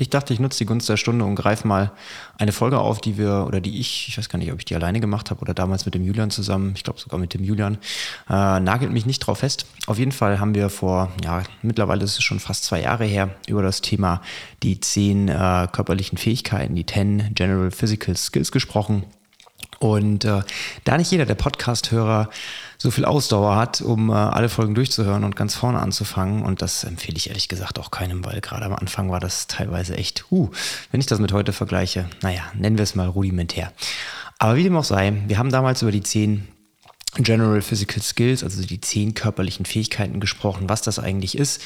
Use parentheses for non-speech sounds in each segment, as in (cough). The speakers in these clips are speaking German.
Ich dachte, ich nutze die Gunst der Stunde und greife mal eine Folge auf, die wir oder die ich, ich weiß gar nicht, ob ich die alleine gemacht habe oder damals mit dem Julian zusammen, ich glaube sogar mit dem Julian, äh, nagelt mich nicht drauf fest. Auf jeden Fall haben wir vor, ja, mittlerweile ist es schon fast zwei Jahre her, über das Thema die zehn äh, körperlichen Fähigkeiten, die 10 General Physical Skills gesprochen. Und äh, da nicht jeder der Podcast-Hörer so viel Ausdauer hat, um äh, alle Folgen durchzuhören und ganz vorne anzufangen. Und das empfehle ich ehrlich gesagt auch keinem, weil gerade am Anfang war das teilweise echt, uh, wenn ich das mit heute vergleiche, naja, nennen wir es mal rudimentär. Aber wie dem auch sei, wir haben damals über die zehn General Physical Skills, also die zehn körperlichen Fähigkeiten gesprochen, was das eigentlich ist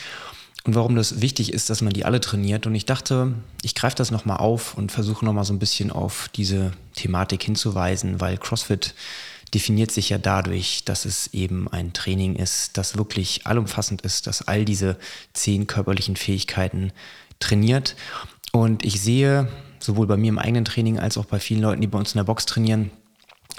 und warum das wichtig ist, dass man die alle trainiert. Und ich dachte, ich greife das nochmal auf und versuche nochmal so ein bisschen auf diese Thematik hinzuweisen, weil CrossFit definiert sich ja dadurch, dass es eben ein Training ist, das wirklich allumfassend ist, das all diese zehn körperlichen Fähigkeiten trainiert. Und ich sehe sowohl bei mir im eigenen Training als auch bei vielen Leuten, die bei uns in der Box trainieren,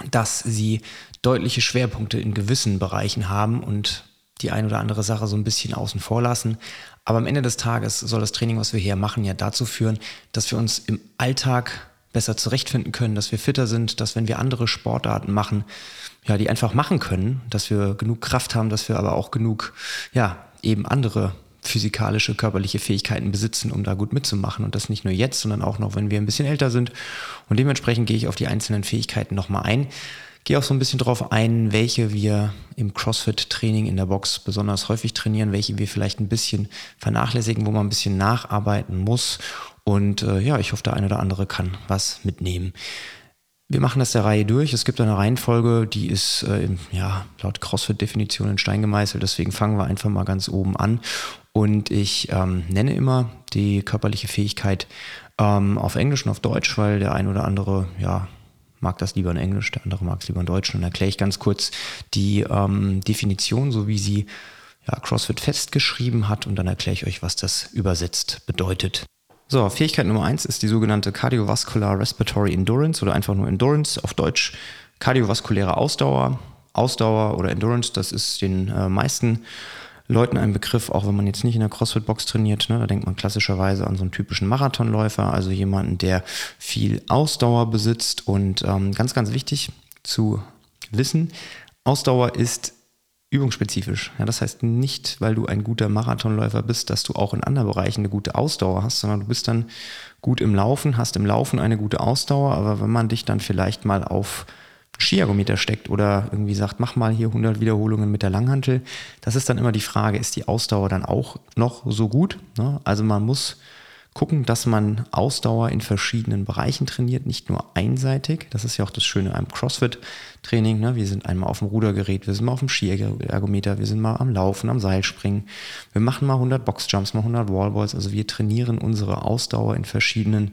dass sie deutliche Schwerpunkte in gewissen Bereichen haben und die ein oder andere Sache so ein bisschen außen vor lassen. Aber am Ende des Tages soll das Training, was wir hier machen, ja dazu führen, dass wir uns im Alltag besser zurechtfinden können, dass wir fitter sind, dass wenn wir andere Sportarten machen, ja, die einfach machen können, dass wir genug Kraft haben, dass wir aber auch genug, ja, eben andere physikalische, körperliche Fähigkeiten besitzen, um da gut mitzumachen. Und das nicht nur jetzt, sondern auch noch, wenn wir ein bisschen älter sind. Und dementsprechend gehe ich auf die einzelnen Fähigkeiten nochmal ein. Gehe auch so ein bisschen darauf ein, welche wir im CrossFit-Training in der Box besonders häufig trainieren, welche wir vielleicht ein bisschen vernachlässigen, wo man ein bisschen nacharbeiten muss und äh, ja, ich hoffe, der eine oder andere kann was mitnehmen. Wir machen das der Reihe durch. Es gibt eine Reihenfolge, die ist äh, ja, laut CrossFit-Definition in Stein gemeißelt. Deswegen fangen wir einfach mal ganz oben an. Und ich ähm, nenne immer die körperliche Fähigkeit ähm, auf Englisch und auf Deutsch, weil der ein oder andere ja, mag das lieber in Englisch, der andere mag es lieber in Deutsch. Und dann erkläre ich ganz kurz die ähm, Definition, so wie sie ja, CrossFit festgeschrieben hat. Und dann erkläre ich euch, was das übersetzt bedeutet. So, Fähigkeit Nummer eins ist die sogenannte Cardiovascular Respiratory Endurance oder einfach nur Endurance auf Deutsch. Kardiovaskuläre Ausdauer. Ausdauer oder Endurance, das ist den äh, meisten Leuten ein Begriff, auch wenn man jetzt nicht in der CrossFit-Box trainiert. Ne? Da denkt man klassischerweise an so einen typischen Marathonläufer, also jemanden, der viel Ausdauer besitzt. Und ähm, ganz, ganz wichtig zu wissen, Ausdauer ist übungsspezifisch. Ja, das heißt nicht, weil du ein guter Marathonläufer bist, dass du auch in anderen Bereichen eine gute Ausdauer hast, sondern du bist dann gut im Laufen, hast im Laufen eine gute Ausdauer, aber wenn man dich dann vielleicht mal auf Skiergometer steckt oder irgendwie sagt, mach mal hier 100 Wiederholungen mit der Langhantel, das ist dann immer die Frage, ist die Ausdauer dann auch noch so gut? Ne? Also man muss gucken, dass man Ausdauer in verschiedenen Bereichen trainiert, nicht nur einseitig. Das ist ja auch das Schöne am CrossFit-Training. Ne? Wir sind einmal auf dem Rudergerät, wir sind mal auf dem Skiergometer, wir sind mal am Laufen, am Seilspringen. Wir machen mal 100 Boxjumps, mal 100 Wallballs. Also wir trainieren unsere Ausdauer in verschiedenen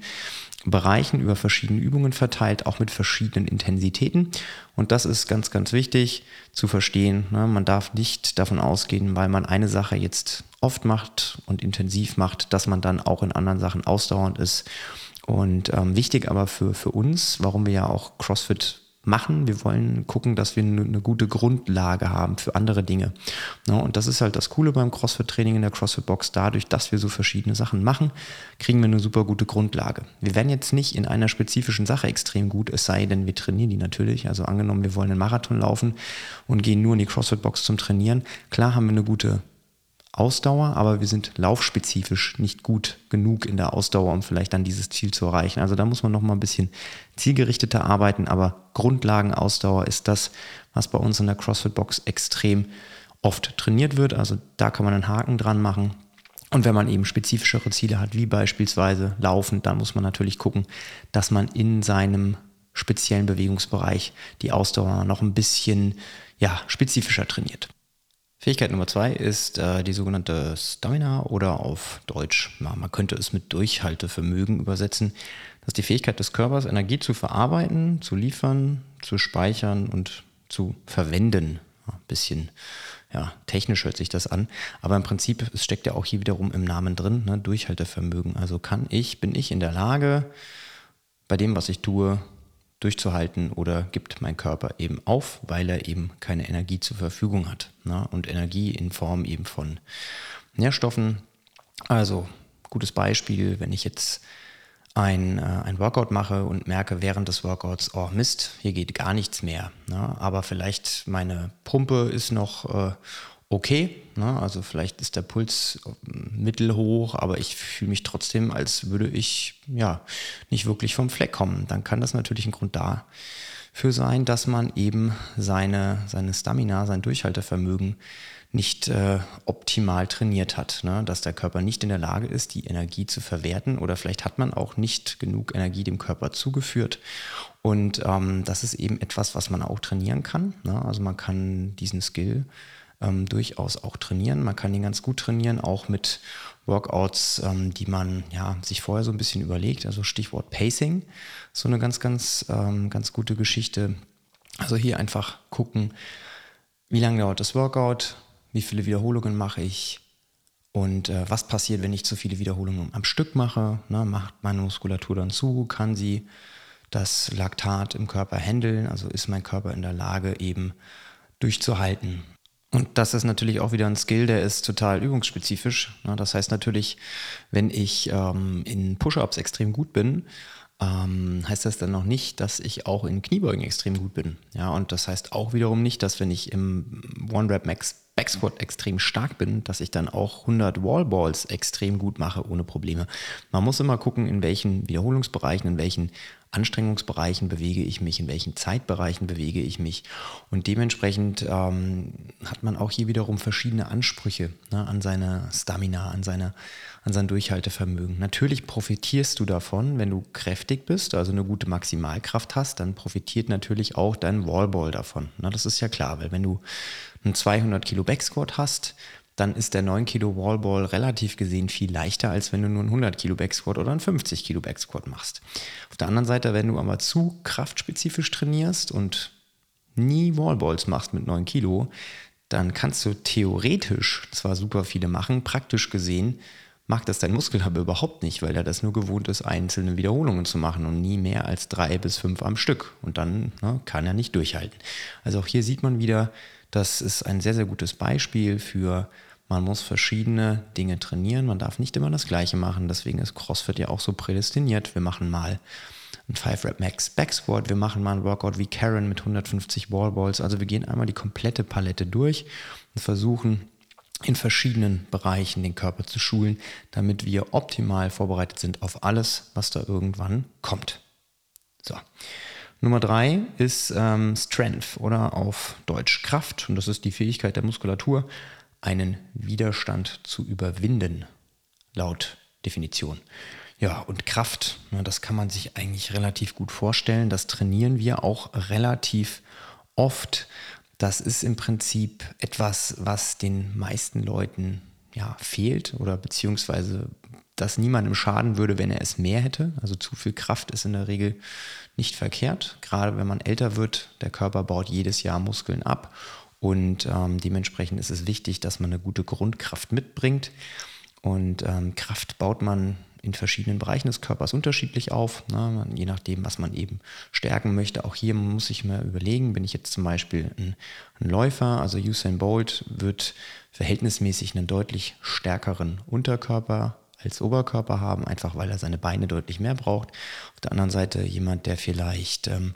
Bereichen über verschiedene Übungen verteilt, auch mit verschiedenen Intensitäten. Und das ist ganz, ganz wichtig zu verstehen. Ne? Man darf nicht davon ausgehen, weil man eine Sache jetzt oft macht und intensiv macht, dass man dann auch in anderen Sachen ausdauernd ist. Und ähm, wichtig aber für, für uns, warum wir ja auch CrossFit machen. Wir wollen gucken, dass wir eine gute Grundlage haben für andere Dinge. Und das ist halt das Coole beim CrossFit-Training in der CrossFit-Box. Dadurch, dass wir so verschiedene Sachen machen, kriegen wir eine super gute Grundlage. Wir werden jetzt nicht in einer spezifischen Sache extrem gut, es sei denn, wir trainieren die natürlich. Also angenommen, wir wollen einen Marathon laufen und gehen nur in die CrossFit-Box zum Trainieren. Klar haben wir eine gute Ausdauer, aber wir sind laufspezifisch nicht gut genug in der Ausdauer, um vielleicht dann dieses Ziel zu erreichen. Also da muss man noch mal ein bisschen zielgerichteter arbeiten, aber Grundlagenausdauer ist das, was bei uns in der CrossFit Box extrem oft trainiert wird. Also da kann man einen Haken dran machen. Und wenn man eben spezifischere Ziele hat, wie beispielsweise Laufen, dann muss man natürlich gucken, dass man in seinem speziellen Bewegungsbereich die Ausdauer noch ein bisschen ja, spezifischer trainiert. Fähigkeit Nummer zwei ist äh, die sogenannte Stamina oder auf Deutsch, ja, man könnte es mit Durchhaltevermögen übersetzen. Das ist die Fähigkeit des Körpers, Energie zu verarbeiten, zu liefern, zu speichern und zu verwenden. Ein bisschen ja, technisch hört sich das an, aber im Prinzip, es steckt ja auch hier wiederum im Namen drin, ne, Durchhaltevermögen. Also kann ich, bin ich in der Lage, bei dem, was ich tue, durchzuhalten oder gibt mein Körper eben auf, weil er eben keine Energie zur Verfügung hat. Ne? Und Energie in Form eben von Nährstoffen. Also gutes Beispiel, wenn ich jetzt ein, äh, ein Workout mache und merke während des Workouts, oh Mist, hier geht gar nichts mehr. Ne? Aber vielleicht meine Pumpe ist noch äh, okay. Ne? Also vielleicht ist der Puls äh, mittelhoch, aber ich fühle mich trotzdem, als würde ich ja nicht wirklich vom Fleck kommen. Dann kann das natürlich ein Grund dafür sein, dass man eben seine, seine Stamina, sein Durchhaltevermögen nicht äh, optimal trainiert hat, ne? dass der Körper nicht in der Lage ist, die Energie zu verwerten oder vielleicht hat man auch nicht genug Energie dem Körper zugeführt. Und ähm, das ist eben etwas, was man auch trainieren kann. Ne? Also man kann diesen Skill ähm, durchaus auch trainieren. Man kann ihn ganz gut trainieren, auch mit Workouts, ähm, die man ja, sich vorher so ein bisschen überlegt. Also Stichwort Pacing, so eine ganz, ganz, ähm, ganz gute Geschichte. Also hier einfach gucken, wie lange dauert das Workout, wie viele Wiederholungen mache ich und äh, was passiert, wenn ich zu viele Wiederholungen am Stück mache. Ne? Macht meine Muskulatur dann zu, kann sie das Laktat im Körper handeln, also ist mein Körper in der Lage eben durchzuhalten. Und das ist natürlich auch wieder ein Skill, der ist total übungsspezifisch. Das heißt natürlich, wenn ich ähm, in Push-ups extrem gut bin, ähm, heißt das dann noch nicht, dass ich auch in Kniebeugen extrem gut bin. Ja, und das heißt auch wiederum nicht, dass wenn ich im One-Rep-Max Backsquat extrem stark bin, dass ich dann auch 100 Wallballs extrem gut mache ohne Probleme. Man muss immer gucken, in welchen Wiederholungsbereichen, in welchen Anstrengungsbereichen bewege ich mich, in welchen Zeitbereichen bewege ich mich. Und dementsprechend ähm, hat man auch hier wiederum verschiedene Ansprüche ne, an seine Stamina, an, seine, an sein Durchhaltevermögen. Natürlich profitierst du davon, wenn du kräftig bist, also eine gute Maximalkraft hast, dann profitiert natürlich auch dein Wallball davon. Ne, das ist ja klar, weil wenn du einen 200 Kilo Backsquat hast, dann ist der 9 Kilo Wallball relativ gesehen viel leichter, als wenn du nur einen 100 Kilo Backsquat oder einen 50 Kilo Backsquat machst. Auf der anderen Seite, wenn du aber zu kraftspezifisch trainierst und nie Wallballs machst mit 9 Kilo, dann kannst du theoretisch zwar super viele machen, praktisch gesehen mag das dein Muskel aber überhaupt nicht, weil er das nur gewohnt ist, einzelne Wiederholungen zu machen und nie mehr als drei bis fünf am Stück. Und dann ne, kann er nicht durchhalten. Also auch hier sieht man wieder, das ist ein sehr, sehr gutes Beispiel für man muss verschiedene Dinge trainieren. Man darf nicht immer das Gleiche machen. Deswegen ist CrossFit ja auch so prädestiniert. Wir machen mal ein 5-Rep-Max Back Squat. Wir machen mal ein Workout wie Karen mit 150 Wallballs. Also wir gehen einmal die komplette Palette durch und versuchen in verschiedenen Bereichen den Körper zu schulen, damit wir optimal vorbereitet sind auf alles, was da irgendwann kommt. So. Nummer drei ist ähm, Strength oder auf Deutsch Kraft. Und das ist die Fähigkeit der Muskulatur, einen Widerstand zu überwinden, laut Definition. Ja, und Kraft, ne, das kann man sich eigentlich relativ gut vorstellen. Das trainieren wir auch relativ oft. Das ist im Prinzip etwas, was den meisten Leuten ja, fehlt oder beziehungsweise das niemandem schaden würde, wenn er es mehr hätte. Also zu viel Kraft ist in der Regel nicht verkehrt. Gerade wenn man älter wird, der Körper baut jedes Jahr Muskeln ab und ähm, dementsprechend ist es wichtig, dass man eine gute Grundkraft mitbringt. Und ähm, Kraft baut man in verschiedenen Bereichen des Körpers unterschiedlich auf, ne? je nachdem, was man eben stärken möchte. Auch hier muss ich mir überlegen, bin ich jetzt zum Beispiel ein, ein Der, also Usain Bolt wird verhältnismäßig einen deutlich stärkeren Unterkörper als Oberkörper haben, einfach weil er seine Beine deutlich mehr braucht. Auf der anderen Seite jemand, der vielleicht ähm,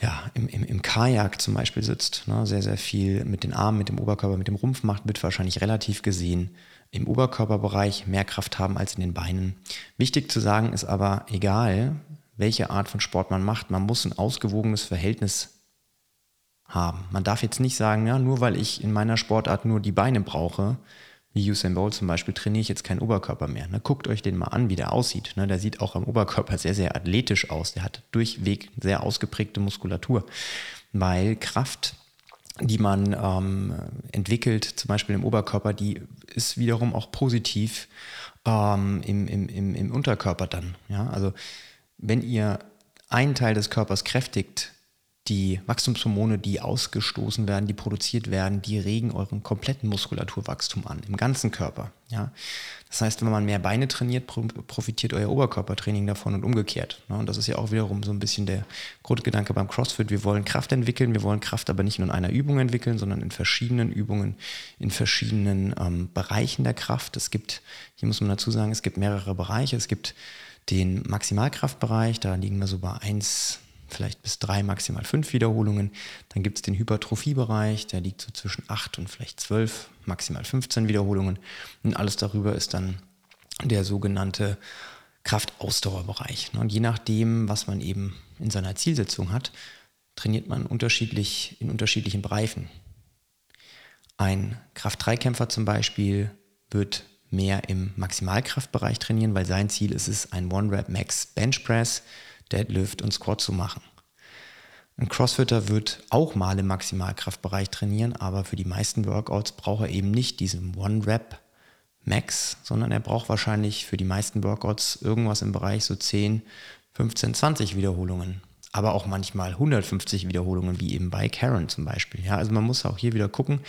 ja, im, im, im Kajak zum Beispiel sitzt, ne, sehr, sehr viel mit den Armen, mit dem Oberkörper, mit dem Rumpf macht, wird wahrscheinlich relativ gesehen im Oberkörperbereich mehr Kraft haben als in den Beinen. Wichtig zu sagen ist aber, egal welche Art von Sport man macht, man muss ein ausgewogenes Verhältnis haben. Man darf jetzt nicht sagen, ja, nur weil ich in meiner Sportart nur die Beine brauche, wie Usain Bolt zum Beispiel, trainiere ich jetzt keinen Oberkörper mehr. Ne? Guckt euch den mal an, wie der aussieht. Ne? Der sieht auch am Oberkörper sehr, sehr athletisch aus. Der hat durchweg sehr ausgeprägte Muskulatur, weil Kraft, die man ähm, entwickelt, zum Beispiel im Oberkörper, die ist wiederum auch positiv ähm, im, im, im, Unterkörper dann. Ja? Also wenn ihr einen Teil des Körpers kräftigt, die Wachstumshormone, die ausgestoßen werden, die produziert werden, die regen euren kompletten Muskulaturwachstum an, im ganzen Körper. Ja? Das heißt, wenn man mehr Beine trainiert, profitiert euer Oberkörpertraining davon und umgekehrt. Ne? Und das ist ja auch wiederum so ein bisschen der Grundgedanke beim CrossFit. Wir wollen Kraft entwickeln, wir wollen Kraft aber nicht nur in einer Übung entwickeln, sondern in verschiedenen Übungen, in verschiedenen ähm, Bereichen der Kraft. Es gibt, hier muss man dazu sagen, es gibt mehrere Bereiche. Es gibt den Maximalkraftbereich, da liegen wir so bei 1, vielleicht bis drei, maximal fünf Wiederholungen. Dann gibt es den Hypertrophiebereich, der liegt so zwischen acht und vielleicht zwölf, maximal 15 Wiederholungen. Und alles darüber ist dann der sogenannte Kraftausdauerbereich. Und je nachdem, was man eben in seiner Zielsetzung hat, trainiert man unterschiedlich in unterschiedlichen Bereichen. Ein Kraft-3-Kämpfer zum Beispiel wird mehr im Maximalkraftbereich trainieren, weil sein Ziel ist es, ein One-Rep-Max Bench Press Deadlift und Squat zu machen. Ein Crossfitter wird auch mal im Maximalkraftbereich trainieren, aber für die meisten Workouts braucht er eben nicht diesen One-Rep Max, sondern er braucht wahrscheinlich für die meisten Workouts irgendwas im Bereich so 10, 15, 20 Wiederholungen. Aber auch manchmal 150 Wiederholungen, wie eben bei Karen zum Beispiel. Ja, also man muss auch hier wieder gucken,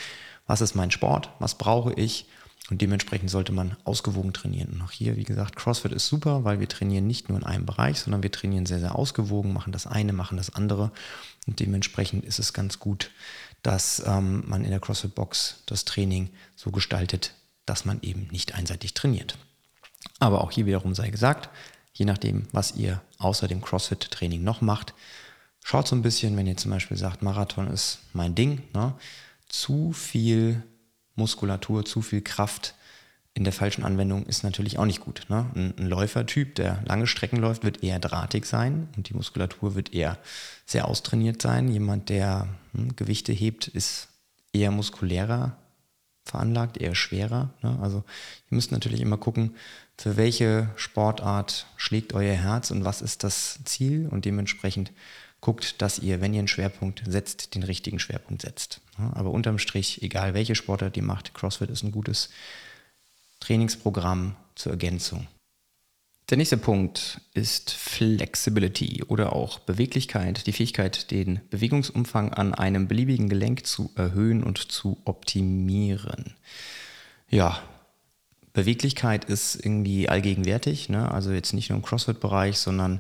was ist mein Sport, was brauche ich und dementsprechend sollte man ausgewogen trainieren. Und auch hier, wie gesagt, CrossFit ist super, weil wir trainieren nicht nur in einem Bereich, sondern wir trainieren sehr, sehr ausgewogen, machen das eine, machen das andere. Und dementsprechend ist es ganz gut, dass ähm, man in der CrossFit-Box das Training so gestaltet, dass man eben nicht einseitig trainiert. Aber auch hier wiederum sei gesagt, je nachdem, was ihr außer dem CrossFit-Training noch macht, schaut so ein bisschen, wenn ihr zum Beispiel sagt, Marathon ist mein Ding, ne? zu viel Muskulatur, zu viel Kraft in der falschen Anwendung ist natürlich auch nicht gut. Ne? Ein, ein, Läufertyp, der lange Strecken läuft, wird eher drahtig sein und die Muskulatur wird eher sehr austrainiert sein. Jemand, der hm, Gewichte hebt, ist eher muskulärer veranlagt, eher schwerer. Ne? Also ihr müsst natürlich immer gucken, für welche Sportart schlägt euer Herz und was ist das Ziel und dementsprechend guckt, dass ihr, wenn ihr einen Schwerpunkt setzt, den richtigen Schwerpunkt setzt. Aber unterm Strich, egal welche Sportart ihr macht, CrossFit ist ein gutes Trainingsprogramm zur Ergänzung. Der nächste Punkt ist Flexibility oder auch Beweglichkeit, die Fähigkeit, den Bewegungsumfang an einem beliebigen Gelenk zu erhöhen und zu optimieren. Ja, Beweglichkeit ist irgendwie allgegenwärtig, ne? also jetzt nicht nur im CrossFit-Bereich, sondern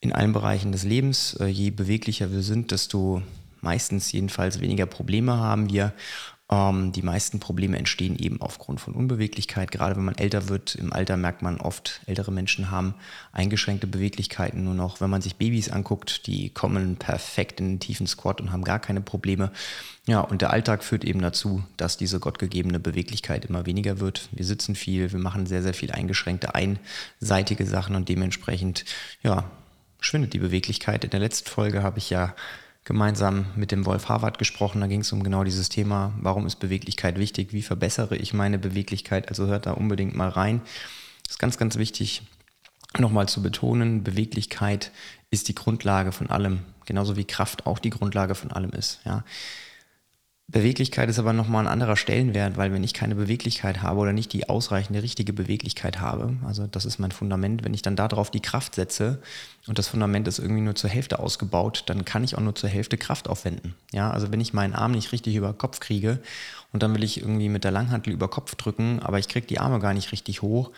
in allen Bereichen des Lebens. Äh, je beweglicher wir sind, desto meistens jedenfalls weniger Probleme haben wir. Ähm, die meisten Probleme entstehen eben aufgrund von Unbeweglichkeit. Gerade wenn man älter wird, im Alter merkt man oft, ältere Menschen haben eingeschränkte Beweglichkeiten nur noch. Wenn man sich Babys anguckt, die kommen perfekt in den tiefen Squat und haben gar keine Probleme. Ja, und der Alltag führt eben dazu, dass diese gottgegebene Beweglichkeit immer weniger wird. Wir sitzen viel, wir machen sehr, sehr viel eingeschränkte, einseitige Sachen und dementsprechend, ja, schwindet die Beweglichkeit. In der letzten Folge habe ich ja gemeinsam mit dem Wolf Harvard gesprochen. Da ging es um genau dieses Thema, warum ist Beweglichkeit wichtig, wie verbessere ich meine Beweglichkeit. Also hört da unbedingt mal rein. Das ist ganz, ganz wichtig, nochmal zu betonen, Beweglichkeit ist die Grundlage von allem, genauso wie Kraft auch die Grundlage von allem ist. Ja. Beweglichkeit ist aber nochmal ein anderer Stellenwert, weil wenn ich keine Beweglichkeit habe oder nicht die ausreichende richtige Beweglichkeit habe, also das ist mein Fundament, wenn ich dann darauf die Kraft setze und das Fundament ist irgendwie nur zur Hälfte ausgebaut, dann kann ich auch nur zur Hälfte Kraft aufwenden. Ja, also wenn ich meinen Arm nicht richtig über Kopf kriege und dann will ich irgendwie mit der Langhantel über Kopf drücken, aber ich kriege die Arme gar nicht richtig hoch,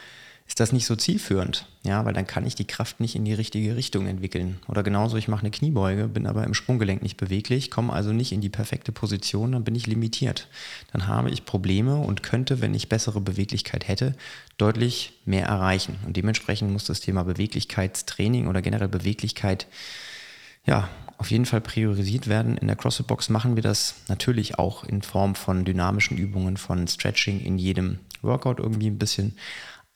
ist das nicht so zielführend, ja, weil dann kann ich die Kraft nicht in die richtige Richtung entwickeln. Oder genauso, ich mache eine Kniebeuge, bin aber im Sprunggelenk nicht beweglich, komme also nicht in die perfekte Position, dann bin ich limitiert. Dann habe ich Probleme und könnte, wenn ich bessere Beweglichkeit hätte, deutlich mehr erreichen. Und dementsprechend muss das Thema Beweglichkeitstraining oder generell Beweglichkeit ja, auf jeden Fall priorisiert werden. In der CrossFit-Box machen wir das natürlich auch in Form von dynamischen Übungen, von Stretching in jedem Workout irgendwie ein bisschen.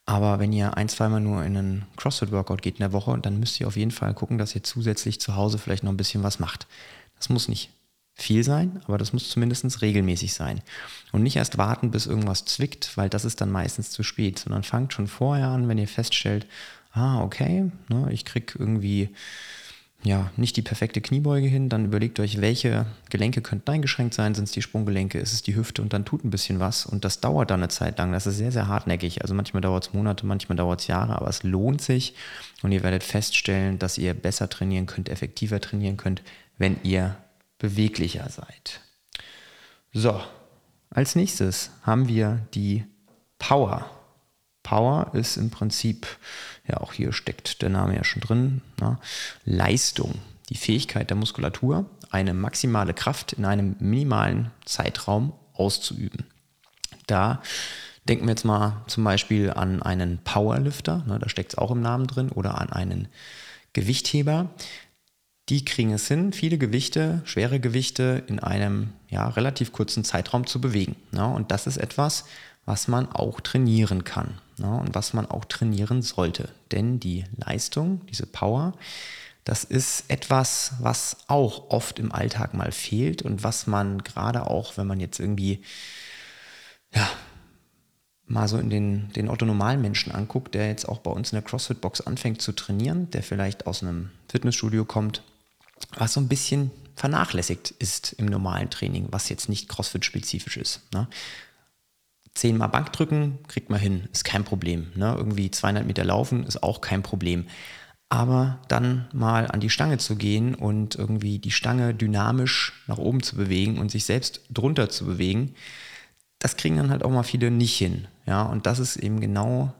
Aber wenn ihr ein, zweimal nur in einen CrossFit-Workout geht in der Woche, dann müsst ihr auf jeden Fall gucken, dass ihr zusätzlich zu Hause vielleicht noch ein bisschen was macht. Das muss nicht viel sein, aber das muss zumindest regelmäßig sein. Und nicht erst warten, bis irgendwas zwickt, weil das ist dann meistens zu spät, sondern fangt schon vorher an, wenn ihr feststellt, ah, okay, ne, ich krieg irgendwie ja, nicht die perfekte Kniebeuge hin, dann überlegt euch, welche Gelenke könnten eingeschränkt sein. Sind es die Sprunggelenke, ist es die Hüfte und dann tut ein bisschen was. Und das dauert dann eine Zeit lang. Das ist sehr, sehr hartnäckig. Also manchmal dauert es Monate, manchmal dauert es Jahre, aber es lohnt sich. Und ihr werdet feststellen, dass ihr besser trainieren könnt, effektiver trainieren könnt, wenn ihr beweglicher seid. So, als nächstes haben wir die Power. Power ist im Prinzip, ja auch hier steckt der Name ja schon drin, na, Leistung, die Fähigkeit der Muskulatur, eine maximale Kraft in einem minimalen Zeitraum auszuüben. Da denken wir jetzt mal zum Beispiel an einen Powerlifter, ne, da steckt es auch im Namen drin, oder an einen Gewichtheber. Die kriegen es hin, viele Gewichte, schwere Gewichte in einem ja, relativ kurzen Zeitraum zu bewegen. Ne? Und das ist etwas, was man auch trainieren kann ne? und was man auch trainieren sollte. Denn die Leistung, diese Power, das ist etwas, was auch oft im Alltag mal fehlt und was man gerade auch, wenn man jetzt irgendwie ja, mal so in den, den autonomalen Menschen anguckt, der jetzt auch bei uns in der CrossFit-Box anfängt zu trainieren, der vielleicht aus einem Fitnessstudio kommt, was so ein bisschen vernachlässigt ist im normalen Training, was jetzt nicht CrossFit-spezifisch ist. Ne? Zehnmal Bankdrücken kriegt man hin, ist kein Problem. Ne? Irgendwie 200 Meter laufen ist auch kein Problem. Aber dann mal an die Stange zu gehen und irgendwie die Stange dynamisch nach oben zu bewegen und sich selbst drunter zu bewegen, das kriegen dann halt auch mal viele nicht hin. Ja, und das ist eben genau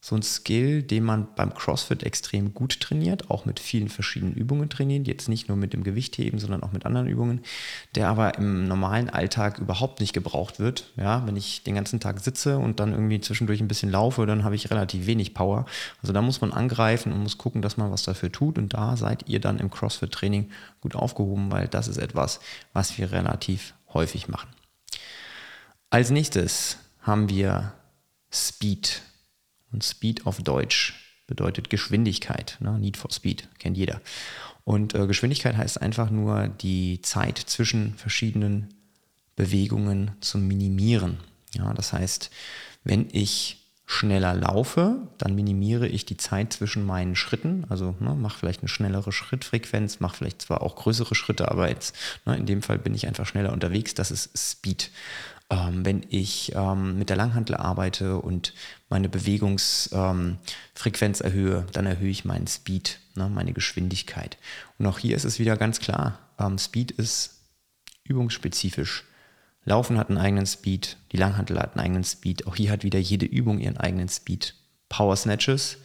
so ein Skill, den man beim CrossFit extrem gut trainiert, auch mit vielen verschiedenen Übungen trainiert, jetzt nicht nur mit dem Gewichtheben, sondern auch mit anderen Übungen, der aber im normalen Alltag überhaupt nicht gebraucht wird. Ja, wenn ich den ganzen Tag sitze und dann irgendwie zwischendurch ein bisschen laufe, dann habe ich relativ wenig Power. Also da muss man angreifen und muss gucken, dass man was dafür tut und da seid ihr dann im CrossFit-Training gut aufgehoben, weil das ist etwas, was wir relativ häufig machen. Als nächstes haben wir Speed. Und Speed auf Deutsch bedeutet Geschwindigkeit. Ne? Need for Speed, kennt jeder. Und äh, Geschwindigkeit heißt einfach nur die Zeit zwischen verschiedenen Bewegungen zu minimieren. Ja, das heißt, wenn ich schneller laufe, dann minimiere ich die Zeit zwischen meinen Schritten. Also ne, mache vielleicht eine schnellere Schrittfrequenz, mache vielleicht zwar auch größere Schritte, aber jetzt ne, in dem Fall bin ich einfach schneller unterwegs. Das ist Speed ähm, wenn ich ähm, mit der Langhantel arbeite und meine Bewegungsfrequenz ähm, erhöhe, dann erhöhe ich meinen Speed, ne, meine Geschwindigkeit. Und auch hier ist es wieder ganz klar, ähm, Speed ist übungsspezifisch. Laufen hat einen eigenen Speed, die Langhantel hat einen eigenen Speed. Auch hier hat wieder jede Übung ihren eigenen Speed. Power Snatches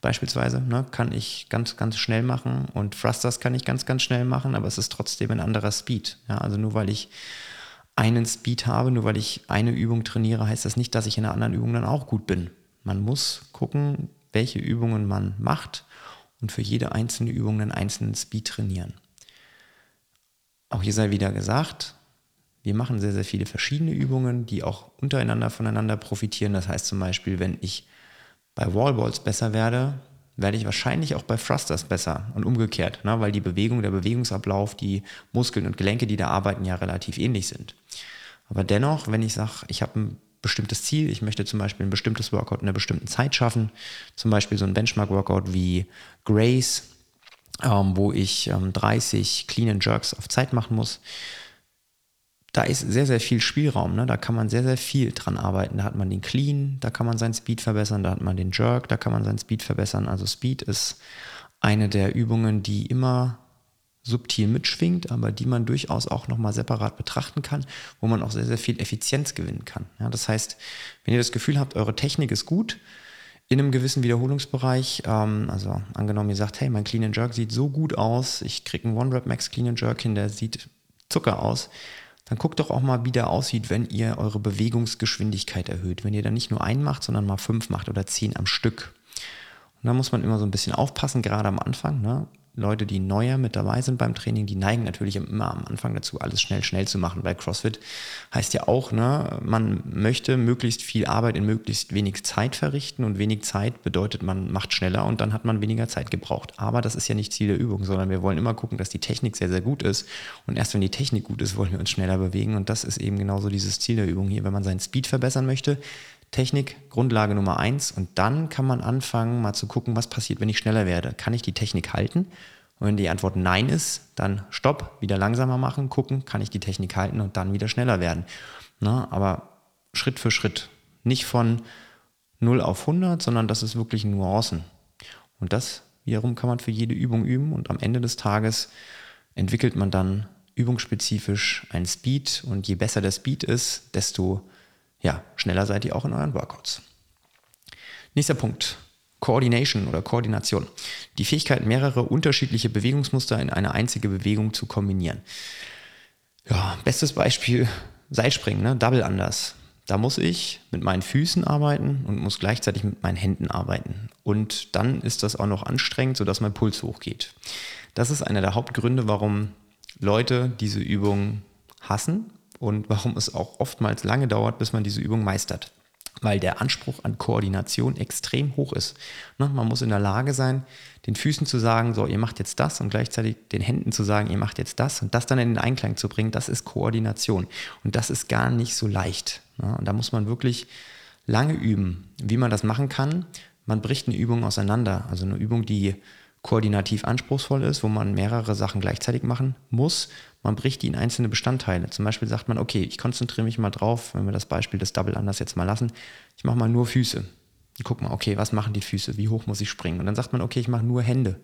beispielsweise ne, kann ich ganz, ganz schnell machen und Thrusters kann ich ganz, ganz schnell machen, aber es ist trotzdem ein anderer Speed. Ja, also nur weil ich einen Speed habe, nur weil ich eine Übung trainiere, heißt das nicht, dass ich in einer anderen Übung dann auch gut bin. Man muss gucken, welche Übungen man macht und für jede einzelne Übung einen einzelnen Speed trainieren. Auch hier sei wieder gesagt, wir machen sehr, sehr viele verschiedene Übungen, die auch untereinander voneinander profitieren. Das heißt zum Beispiel, wenn ich bei Wallballs besser werde, werde ich wahrscheinlich auch bei Thrusters besser und umgekehrt, ne, weil die Bewegung, der Bewegungsablauf, die Muskeln und Gelenke, die da arbeiten, ja relativ ähnlich sind. Aber dennoch, wenn ich sage, ich habe ein bestimmtes Ziel, ich möchte zum Beispiel ein bestimmtes Workout in einer bestimmten Zeit schaffen, zum Beispiel so ein Benchmark-Workout wie Grace, ähm, wo ich ähm, 30 Clean and Jerks auf Zeit machen muss, da ist sehr, sehr viel Spielraum. Ne? Da kann man sehr, sehr viel dran arbeiten. Da hat man den Clean, da kann man seinen Speed verbessern, da hat man den Jerk, da kann man seinen Speed verbessern. Also Speed ist eine der Übungen, die immer subtil mitschwingt, aber die man durchaus auch nochmal separat betrachten kann, wo man auch sehr, sehr viel Effizienz gewinnen kann. Ja, das heißt, wenn ihr das Gefühl habt, eure Technik ist gut, in einem gewissen Wiederholungsbereich, ähm, also angenommen, ihr sagt, hey, mein Clean and Jerk sieht so gut aus, ich kriege einen One-Rep Max Clean and Jerk hin, der sieht Zucker aus, dann guckt doch auch mal, wie der aussieht, wenn ihr eure Bewegungsgeschwindigkeit erhöht. Wenn ihr dann nicht nur einen macht, sondern mal fünf macht oder zehn am Stück. Und da muss man immer so ein bisschen aufpassen, gerade am Anfang. Ne? Leute, die neuer mit dabei sind beim Training, die neigen natürlich immer am Anfang dazu, alles schnell, schnell zu machen, weil CrossFit heißt ja auch, ne, man möchte möglichst viel Arbeit in möglichst wenig Zeit verrichten und wenig Zeit bedeutet, man macht schneller und dann hat man weniger Zeit gebraucht. Aber das ist ja nicht Ziel der Übung, sondern wir wollen immer gucken, dass die Technik sehr, sehr gut ist und erst wenn die Technik gut ist, wollen wir uns schneller bewegen und das ist eben genauso dieses Ziel der Übung hier, wenn man seinen Speed verbessern möchte, Technik, Grundlage Nummer eins. Und dann kann man anfangen, mal zu gucken, was passiert, wenn ich schneller werde. Kann ich die Technik halten? Und wenn die Antwort Nein ist, dann Stopp, wieder langsamer machen, gucken, kann ich die Technik halten und dann wieder schneller werden. Na, aber Schritt für Schritt. Nicht von 0 auf 100, sondern das ist wirklich Nuancen. Und das wiederum kann man für jede Übung üben und am Ende des Tages entwickelt man dann übungsspezifisch ein Speed und je besser der Speed ist, desto ja, schneller seid ihr auch in euren Workouts. Nächster Punkt. Coordination oder Koordination. Die Fähigkeit, mehrere unterschiedliche Bewegungsmuster in eine einzige Bewegung zu kombinieren. Ja, bestes Beispiel, Seilspringen, ne? Double Anders. Da muss ich mit meinen Füßen arbeiten und muss gleichzeitig mit meinen Händen arbeiten. Und dann ist das auch noch anstrengend, sodass mein Puls hochgeht. Das ist einer der Hauptgründe, warum Leute diese Übung hassen und warum es auch oftmals lange dauert, bis man diese Übung meistert. Weil der Anspruch an Koordination extrem hoch ist. Ne, man muss in der Lage sein, den Füßen zu sagen, so, ihr macht jetzt das und gleichzeitig den Händen zu sagen, ihr macht jetzt das und das dann in den Einklang zu bringen, das ist Koordination. Und das ist gar nicht so leicht. Ne, und da muss man wirklich lange üben, wie man das machen kann. Man bricht eine Übung auseinander. Also eine Übung, die koordinativ anspruchsvoll ist, wo man mehrere Sachen gleichzeitig machen muss. Man bricht die in einzelne Bestandteile. Zum Beispiel sagt man, okay, ich konzentriere mich mal drauf, wenn wir das Beispiel des Double Anders jetzt mal lassen, ich mache mal nur Füße. Guck mal, okay, was machen die Füße? Wie hoch muss ich springen? Und dann sagt man, okay, ich mache nur Hände.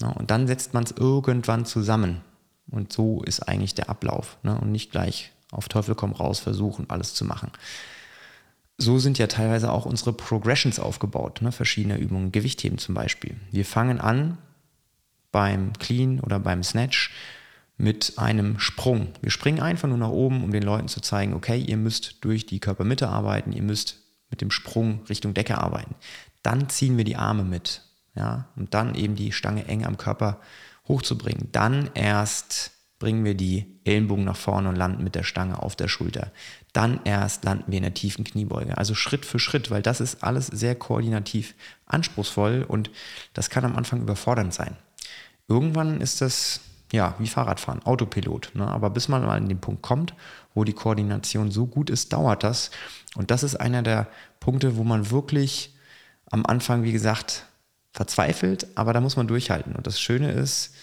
Ja, und dann setzt man es irgendwann zusammen. Und so ist eigentlich der Ablauf. Ne? Und nicht gleich auf Teufel komm raus versuchen, alles zu machen so sind ja teilweise auch unsere Progressions aufgebaut, ne? verschiedene Übungen, Gewichtheben zum Beispiel. Wir fangen an beim Clean oder beim Snatch mit einem Sprung. Wir springen einfach nur nach oben, um den Leuten zu zeigen, okay, ihr müsst durch die Körpermitte arbeiten, ihr müsst mit dem Sprung Richtung Decke arbeiten. Dann ziehen wir die Arme mit, ja, und dann eben die Stange eng am Körper hochzubringen. Dann erst bringen wir die Ellenbogen nach vorne und landen mit der Stange auf der Schulter. Dann erst landen wir in der tiefen Kniebeuge. Also Schritt für Schritt, weil das ist alles sehr koordinativ anspruchsvoll und das kann am Anfang überfordernd sein. Irgendwann ist das ja wie Fahrradfahren, Autopilot. Ne? Aber bis man mal an den Punkt kommt, wo die Koordination so gut ist, dauert das. Und das ist einer der Punkte, wo man wirklich am Anfang, wie gesagt, verzweifelt, aber da muss man durchhalten. Und das Schöne ist,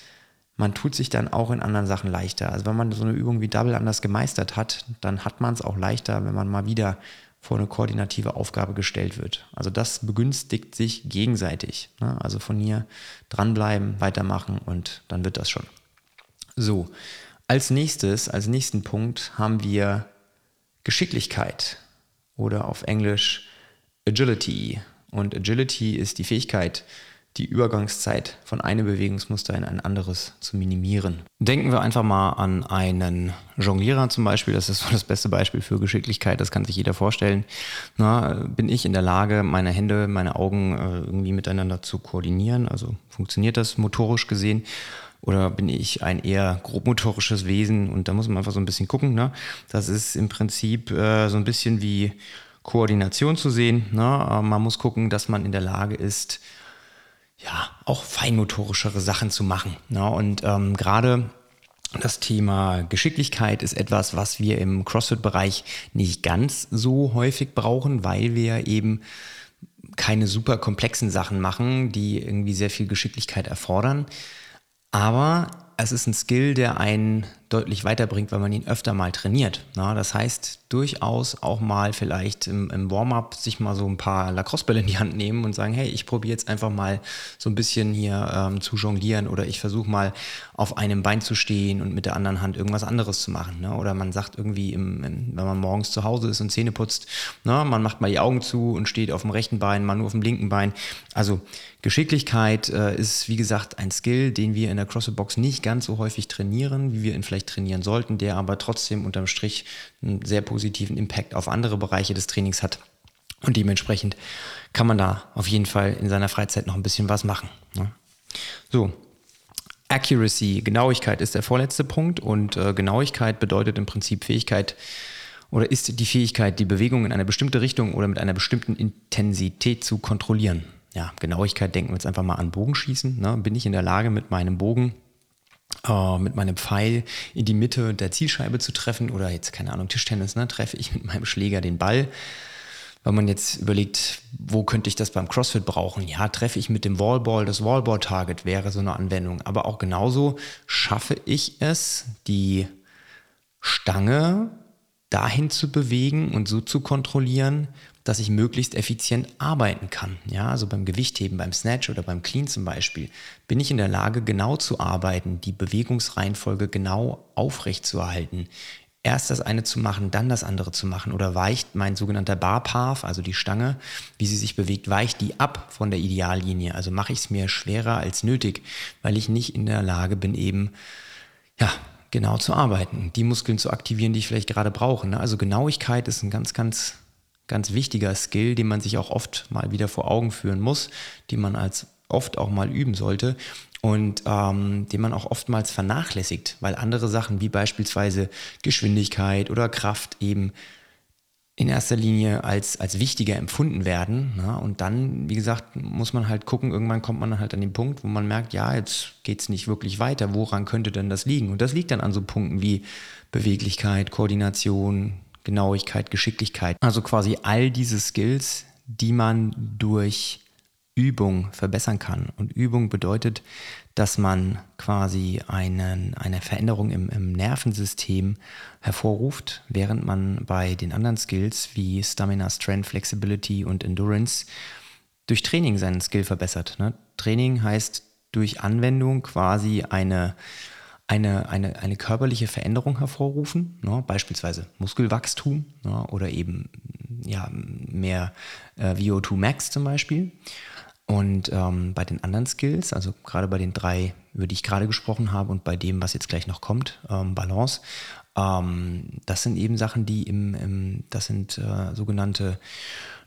man tut sich dann auch in anderen Sachen leichter. Also wenn man so eine Übung wie Double anders gemeistert hat, dann hat man es auch leichter, wenn man mal wieder vor eine koordinative Aufgabe gestellt wird. Also das begünstigt sich gegenseitig. Ne? Also von hier dranbleiben, weitermachen und dann wird das schon. So, als nächstes, als nächsten Punkt haben wir Geschicklichkeit oder auf Englisch Agility. Und Agility ist die Fähigkeit, die Übergangszeit von einem Bewegungsmuster in ein anderes zu minimieren. Denken wir einfach mal an einen Jonglierer zum Beispiel. Das ist so das beste Beispiel für Geschicklichkeit. Das kann sich jeder vorstellen. Na, bin ich in der Lage, meine Hände, meine Augen äh, irgendwie miteinander zu koordinieren? Also funktioniert das motorisch gesehen? Oder bin ich ein eher grobmotorisches Wesen? Und da muss man einfach so ein bisschen gucken. Ne? Das ist im Prinzip äh, so ein bisschen wie Koordination zu sehen. Ne? Äh, man muss gucken, dass man in der Lage ist, ja, auch feinmotorischere Sachen zu machen. Ne? und ähm, gerade das Thema Geschicklichkeit ist etwas, was wir im CrossFit-Bereich nicht ganz so häufig brauchen, weil wir eben keine super komplexen Sachen machen, die irgendwie sehr viel Geschicklichkeit erfordern. Aber es ist ein Skill, der einen deutlich weiterbringt, weil man ihn öfter mal trainiert. Na, das heißt, durchaus auch mal vielleicht im, im Warm-up sich mal so ein paar Lacrosse-Bälle in die Hand nehmen und sagen, hey, ich probiere jetzt einfach mal so ein bisschen hier ähm, zu jonglieren oder ich versuche mal auf einem Bein zu stehen und mit der anderen Hand irgendwas anderes zu machen. Ne? Oder man sagt irgendwie, im, im, wenn man morgens zu Hause ist und Zähne putzt, ne? man macht mal die Augen zu und steht auf dem rechten Bein, mal nur auf dem linken Bein. Also Geschicklichkeit äh, ist, wie gesagt, ein Skill, den wir in der CrossFit-Box nicht ganz so häufig trainieren, wie wir ihn vielleicht trainieren sollten, der aber trotzdem unterm Strich einen sehr positiven Impact auf andere Bereiche des Trainings hat. Und dementsprechend kann man da auf jeden Fall in seiner Freizeit noch ein bisschen was machen. Ne? So, Accuracy, Genauigkeit ist der vorletzte Punkt und äh, Genauigkeit bedeutet im Prinzip Fähigkeit oder ist die Fähigkeit, die Bewegung in eine bestimmte Richtung oder mit einer bestimmten Intensität zu kontrollieren ja, Genauigkeit denken wir jetzt einfach mal an Bogenschießen. Ne? Bin ich in der Lage, mit meinem Bogen, äh, mit meinem Pfeil in die Mitte der Zielscheibe zu treffen oder jetzt, keine Ahnung, Tischtennis, ne? treffe ich (laughs) mit meinem Schläger den Ball? Wenn man jetzt überlegt, wo könnte ich das beim CrossFit brauchen? Ja, treffe ich mit dem Wallball, das Wallball-Target wäre so eine Anwendung. Aber auch genauso schaffe ich es, die Stange dahin zu bewegen und so zu kontrollieren, dass ich möglichst effizient arbeiten kann. Ja, also beim Gewichtheben, beim Snatch oder beim Clean zum Beispiel, bin ich in der Lage, genau zu arbeiten, die Bewegungsreihenfolge genau aufrecht zu erhalten. Erst das eine zu machen, dann das andere zu machen. Oder weicht mein sogenannter Bar Path, also die Stange, wie sie sich bewegt, weicht die ab von der Ideallinie. Also mache ich es mir schwerer als nötig, weil ich nicht in der Lage bin, eben, ja, genau zu arbeiten, die Muskeln zu aktivieren, die ich vielleicht gerade brauche. Ne? Also Genauigkeit ist ein ganz, ganz ganz wichtiger Skill, den man sich auch oft mal wieder vor Augen führen muss, den man als oft auch mal üben sollte und ähm, den man auch oftmals vernachlässigt, weil andere Sachen wie beispielsweise Geschwindigkeit oder Kraft eben in erster Linie als, als wichtiger empfunden werden. Ne? Und dann, wie gesagt, muss man halt gucken, irgendwann kommt man halt an den Punkt, wo man merkt, ja, jetzt geht es nicht wirklich weiter. Woran könnte denn das liegen? Und das liegt dann an so Punkten wie Beweglichkeit, Koordination, Genauigkeit, Geschicklichkeit. Also quasi all diese Skills, die man durch Übung verbessern kann. Und Übung bedeutet, dass man quasi einen, eine Veränderung im, im Nervensystem hervorruft, während man bei den anderen Skills wie Stamina, Strength, Flexibility und Endurance durch Training seinen Skill verbessert. Ne? Training heißt durch Anwendung quasi eine eine, eine, eine körperliche Veränderung hervorrufen, ne, beispielsweise Muskelwachstum ne, oder eben ja, mehr äh, VO2 Max zum Beispiel. Und ähm, bei den anderen Skills, also gerade bei den drei, über die ich gerade gesprochen habe und bei dem, was jetzt gleich noch kommt, ähm, Balance, ähm, das sind eben Sachen, die im, im das sind äh, sogenannte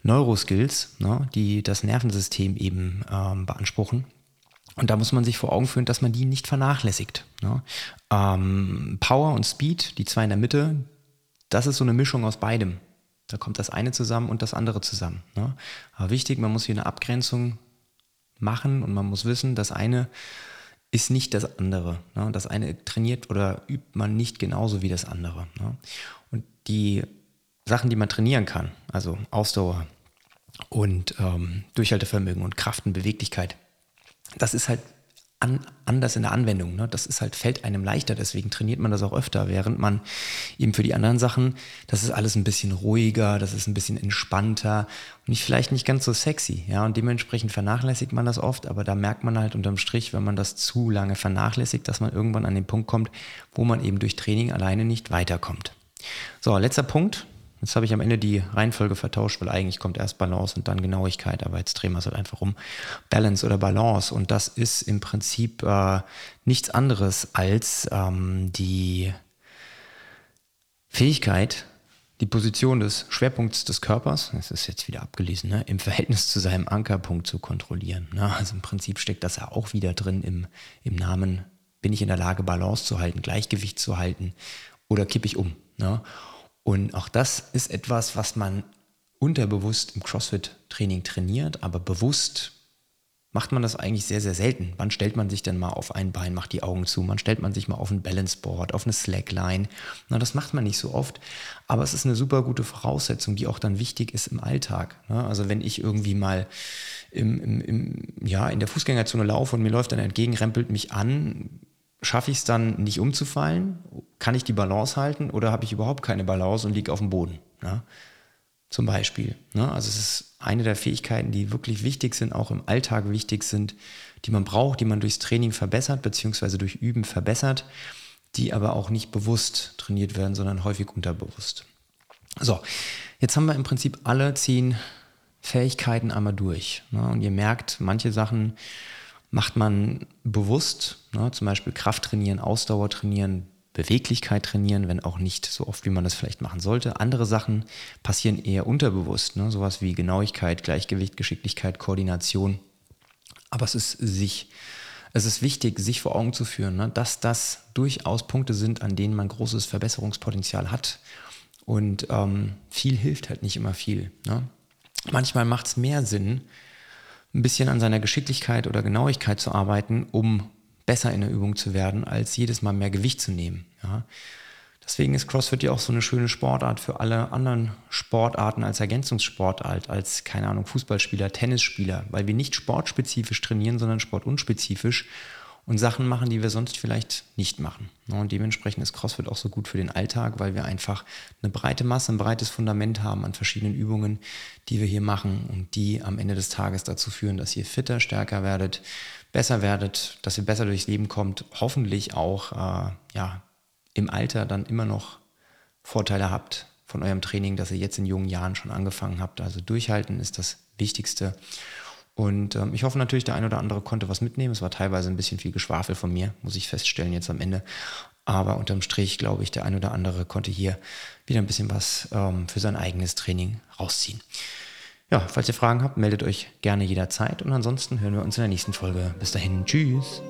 Neuroskills, ne, die das Nervensystem eben ähm, beanspruchen. Und da muss man sich vor Augen führen, dass man die nicht vernachlässigt. Ne? Ähm, Power und Speed, die zwei in der Mitte, das ist so eine Mischung aus beidem. Da kommt das eine zusammen und das andere zusammen. Ne? Aber wichtig, man muss hier eine Abgrenzung machen und man muss wissen, das eine ist nicht das andere. Ne? Das eine trainiert oder übt man nicht genauso wie das andere. Ne? Und die Sachen, die man trainieren kann, also Ausdauer und ähm, Durchhaltevermögen und Kraft und Beweglichkeit, das ist halt an, anders in der Anwendung. Ne? Das ist halt, fällt einem leichter, deswegen trainiert man das auch öfter, während man eben für die anderen Sachen, das ist alles ein bisschen ruhiger, das ist ein bisschen entspannter und nicht, vielleicht nicht ganz so sexy. Ja, und dementsprechend vernachlässigt man das oft, aber da merkt man halt unterm Strich, wenn man das zu lange vernachlässigt, dass man irgendwann an den Punkt kommt, wo man eben durch Training alleine nicht weiterkommt. So, letzter Punkt, Jetzt habe ich am Ende die Reihenfolge vertauscht, weil eigentlich kommt erst Balance und dann Genauigkeit, aber jetzt drehen wir es halt einfach um. Balance oder Balance. Und das ist im Prinzip äh, nichts anderes als ähm, die Fähigkeit, die Position des Schwerpunkts des Körpers, das ist jetzt wieder abgelesen, ne, im Verhältnis zu seinem Ankerpunkt zu kontrollieren. Ne? Also im Prinzip steckt das ja auch wieder drin im, im Namen, bin ich in der Lage, Balance zu halten, Gleichgewicht zu halten oder kippe ich um. Ne? Und auch das ist etwas, was man unterbewusst im CrossFit-Training trainiert, aber bewusst macht man das eigentlich sehr, sehr selten. Wann stellt man sich denn mal auf ein Bein, macht die Augen zu? Wann stellt man sich mal auf ein Balanceboard, auf eine Slackline? Na, das macht man nicht so oft, aber es ist eine super gute Voraussetzung, die auch dann wichtig ist im Alltag. Ne? Also wenn ich irgendwie mal im, im, im, ja, in der Fußgängerzone laufe und mir läuft dann entgegen, rempelt mich an, schaffe ich es dann nicht umzufallen? Kann ich die Balance halten oder habe ich überhaupt keine Balance und liege auf dem Boden? Ne? Zum Beispiel. Ne? Also es ist eine der Fähigkeiten, die wirklich wichtig sind, auch im Alltag wichtig sind, die man braucht, die man durchs Training verbessert, beziehungsweise durch Üben verbessert, die aber auch nicht bewusst trainiert werden, sondern häufig unterbewusst. So, jetzt haben wir im Prinzip alle zehn Fähigkeiten einmal durch. Ne? Und ihr merkt, manche Sachen macht man bewusst, ne, zum Beispiel Kraft trainieren, Ausdauer trainieren, Beweglichkeit trainieren, wenn auch nicht so oft, wie man das vielleicht machen sollte. Andere Sachen passieren eher unterbewusst, ne, sowas wie Genauigkeit, Gleichgewicht, Geschicklichkeit, Koordination. Aber es ist sich, es ist wichtig, sich vor Augen zu führen, ne, dass das durchaus Punkte sind, an denen man großes Verbesserungspotenzial hat. Und ähm, viel hilft halt nicht immer viel. Ne? Manchmal macht es mehr Sinn, ein bisschen an seiner Geschicklichkeit oder Genauigkeit zu arbeiten, um besser in der Übung zu werden, als jedes Mal mehr Gewicht zu nehmen. Ja. Deswegen ist CrossFit ja auch so eine schöne Sportart für alle anderen Sportarten als Ergänzungssportart, als, keine Ahnung, Fußballspieler, Tennisspieler, weil wir nicht sportspezifisch trainieren, sondern sportunspezifisch und Sachen machen, die wir sonst vielleicht nicht machen. Und dementsprechend ist CrossFit auch so gut für den Alltag, weil wir einfach eine breite Masse, ein breites Fundament haben an verschiedenen Übungen, die wir hier machen und die am Ende des Tages dazu führen, dass ihr fitter, stärker werdet, besser werdet, dass ihr besser durchs Leben kommt, hoffentlich auch äh, ja, im Alter dann immer noch Vorteile habt von eurem Training, dass ihr jetzt in jungen Jahren schon angefangen habt. Also durchhalten ist das Wichtigste. Und ähm, ich hoffe natürlich, der eine oder andere konnte was mitnehmen. Es war teilweise ein bisschen viel Geschwafel von mir, muss ich feststellen jetzt am Ende. Aber unterm Strich glaube ich, der eine oder andere konnte hier wieder ein bisschen was ähm, für sein eigenes Training rausziehen. Ja, falls ihr Fragen habt, meldet euch gerne jederzeit und ansonsten hören wir uns in der nächsten Folge. Bis dahin, tschüss.